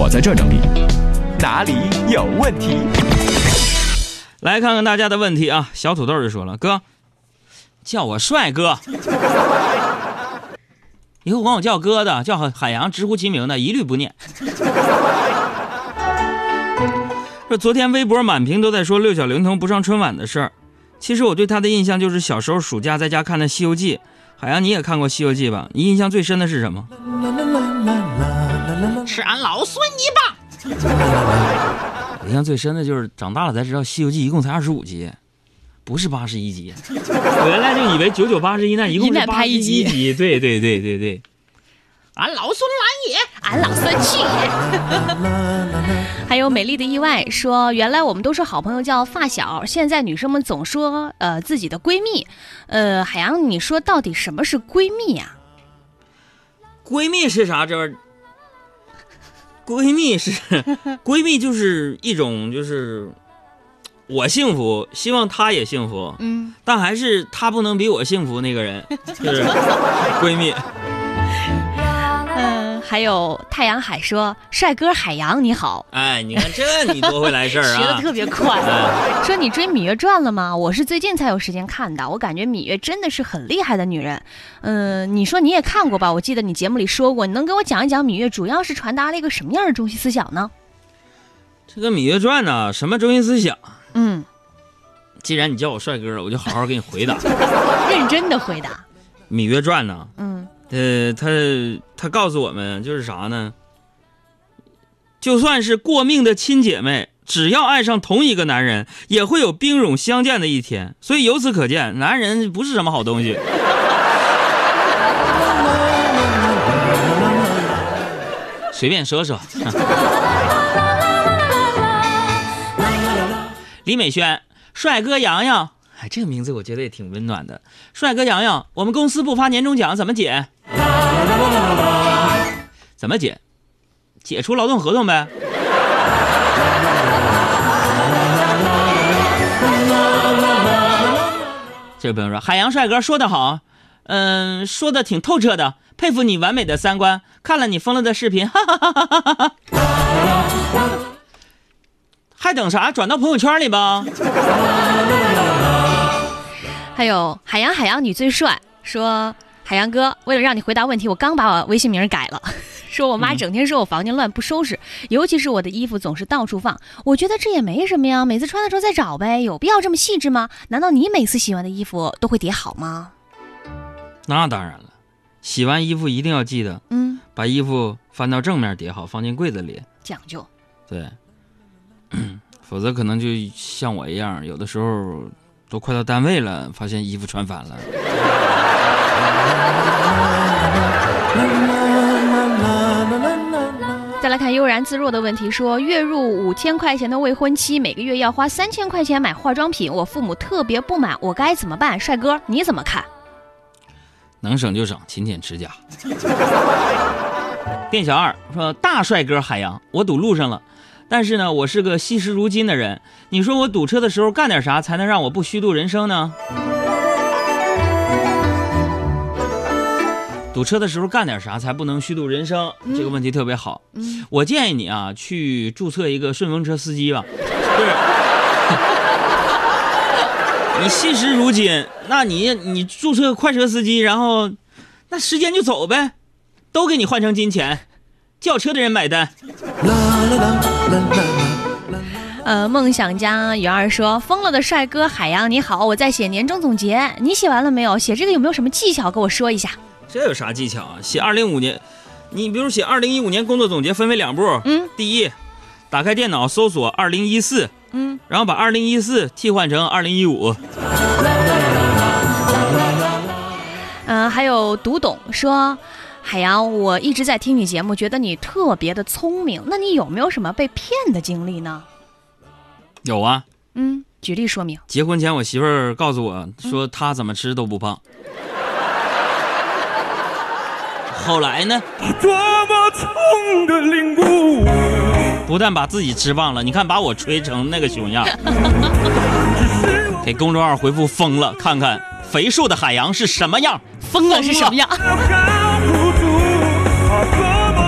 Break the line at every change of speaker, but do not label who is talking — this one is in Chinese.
我在这整理，哪里有问题？
来看看大家的问题啊！小土豆就说了：“哥，叫我帅哥，以后管我叫哥的，叫海海洋，直呼其名的，一律不念。”说昨天微博满屏都在说六小龄童不上春晚的事儿，其实我对他的印象就是小时候暑假在家看的《西游记》。海洋，你也看过《西游记》吧？你印象最深的是什么？
吃俺老孙一棒！
我印象最深的就是长大了才知道《西游记》一共才二十五集，不是八十一集。我原来就以为九九八十一难，一共是八十一集。对对对对对。
俺老孙来也，俺老孙去也。
还有美丽的意外说，原来我们都是好朋友叫发小，现在女生们总说呃自己的闺蜜。呃，海洋，你说到底什么是闺蜜呀？
闺蜜是啥？这闺蜜是 闺蜜，就是一种就是我幸福，希望她也幸福。嗯，但还是她不能比我幸福那个人，就是 闺蜜。
还有太阳海说：“帅哥海洋你好。”
哎，你看这你多会来事儿啊！
学的特别快。说你追《芈月传》了吗？我是最近才有时间看的。我感觉芈月真的是很厉害的女人。嗯，你说你也看过吧？我记得你节目里说过，你能给我讲一讲芈月主要是传达了一个什么样的中心思想呢？
这个《芈月传》呢，什么中心思想？嗯，既然你叫我帅哥，我就好好给你回答。
认真的回答。
《芈月传》呢？嗯。呃，他他告诉我们就是啥呢？就算是过命的亲姐妹，只要爱上同一个男人，也会有兵戎相见的一天。所以由此可见，男人不是什么好东西。随便说说。李美轩，帅哥洋洋，哎，这个名字我觉得也挺温暖的。帅哥洋洋，我们公司不发年终奖怎么解？怎么解？解除劳动合同呗。这位朋友说：“海洋帅哥说的好，嗯，说的挺透彻的，佩服你完美的三观。看了你疯了的视频，哈哈哈哈哈哈！还等啥？转到朋友圈里吧。”
还有海洋，海洋你最帅，说。海洋哥，为了让你回答问题，我刚把我微信名改了。说我妈整天说我房间乱不收拾，尤其是我的衣服总是到处放。我觉得这也没什么呀，每次穿的时候再找呗，有必要这么细致吗？难道你每次洗完的衣服都会叠好吗？
那当然了，洗完衣服一定要记得，嗯，把衣服翻到正面叠好，放进柜子里，
讲究。
对，否则可能就像我一样，有的时候都快到单位了，发现衣服穿反了。
再来看悠然自若的问题，说月入五千块钱的未婚妻每个月要花三千块钱买化妆品，我父母特别不满，我该怎么办？帅哥你怎么看？
能省就省，勤俭持家。店小二说：“大帅哥海洋，我堵路上了，但是呢，我是个惜时如金的人，你说我堵车的时候干点啥才能让我不虚度人生呢？”堵车的时候干点啥才不能虚度人生？这个问题特别好。我建议你啊，去注册一个顺风车司机吧。是，你惜时如金，那你你注册快车司机，然后那时间就走呗，都给你换成金钱，叫车的人买单。
呃，梦想家鱼儿说：“疯了的帅哥海洋你好，我在写年终总结，你写完了没有？写这个有没有什么技巧？跟我说一下。”
这有啥技巧啊？写二零五年，你比如写二零一五年工作总结，分为两步。嗯，第一，打开电脑搜索二零一四，嗯，然后把二零一四替换成二零一五。
嗯，还有读懂说，海洋，我一直在听你节目，觉得你特别的聪明。那你有没有什么被骗的经历呢？
有啊。
嗯，举例说明。
结婚前，我媳妇儿告诉我说，她怎么吃都不胖。后来呢？不但把自己吃胖了，你看把我吹成那个熊样。给公众号回复“疯了”，看看肥硕的海洋是什么样，
疯了是什么样。